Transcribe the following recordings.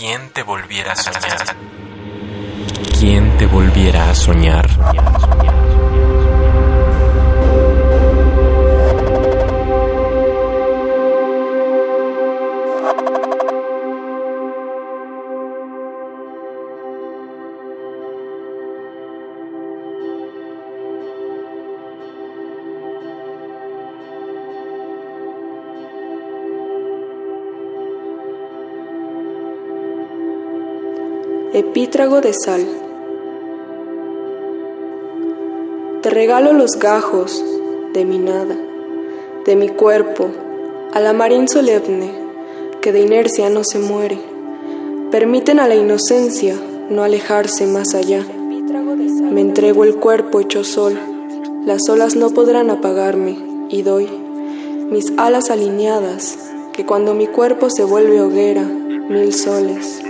¿Quién te volviera a soñar? ¿Quién te volviera a soñar? Epítrago de sal. Te regalo los gajos de mi nada, de mi cuerpo, a la marín solemne que de inercia no se muere. Permiten a la inocencia no alejarse más allá. Me entrego el cuerpo hecho sol, las olas no podrán apagarme y doy mis alas alineadas, que cuando mi cuerpo se vuelve hoguera, mil soles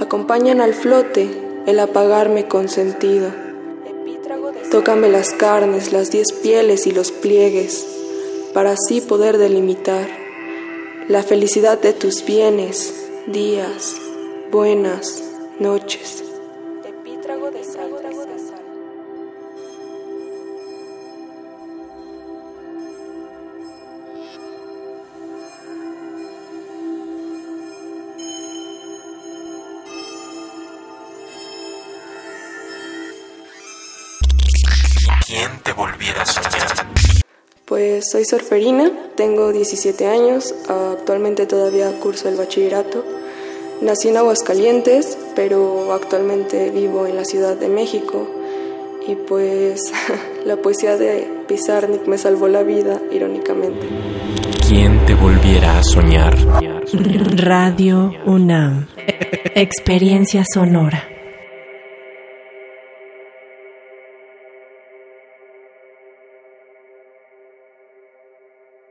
acompañan al flote el apagarme consentido. Tócame las carnes, las diez pieles y los pliegues, para así poder delimitar la felicidad de tus bienes, días, buenas noches. ¿Quién te volviera a soñar? Pues soy surferina, tengo 17 años, actualmente todavía curso el bachillerato. Nací en Aguascalientes, pero actualmente vivo en la Ciudad de México. Y pues la poesía de Pizarnik me salvó la vida, irónicamente. ¿Quién te volviera a soñar? Radio UNAM. Experiencia sonora.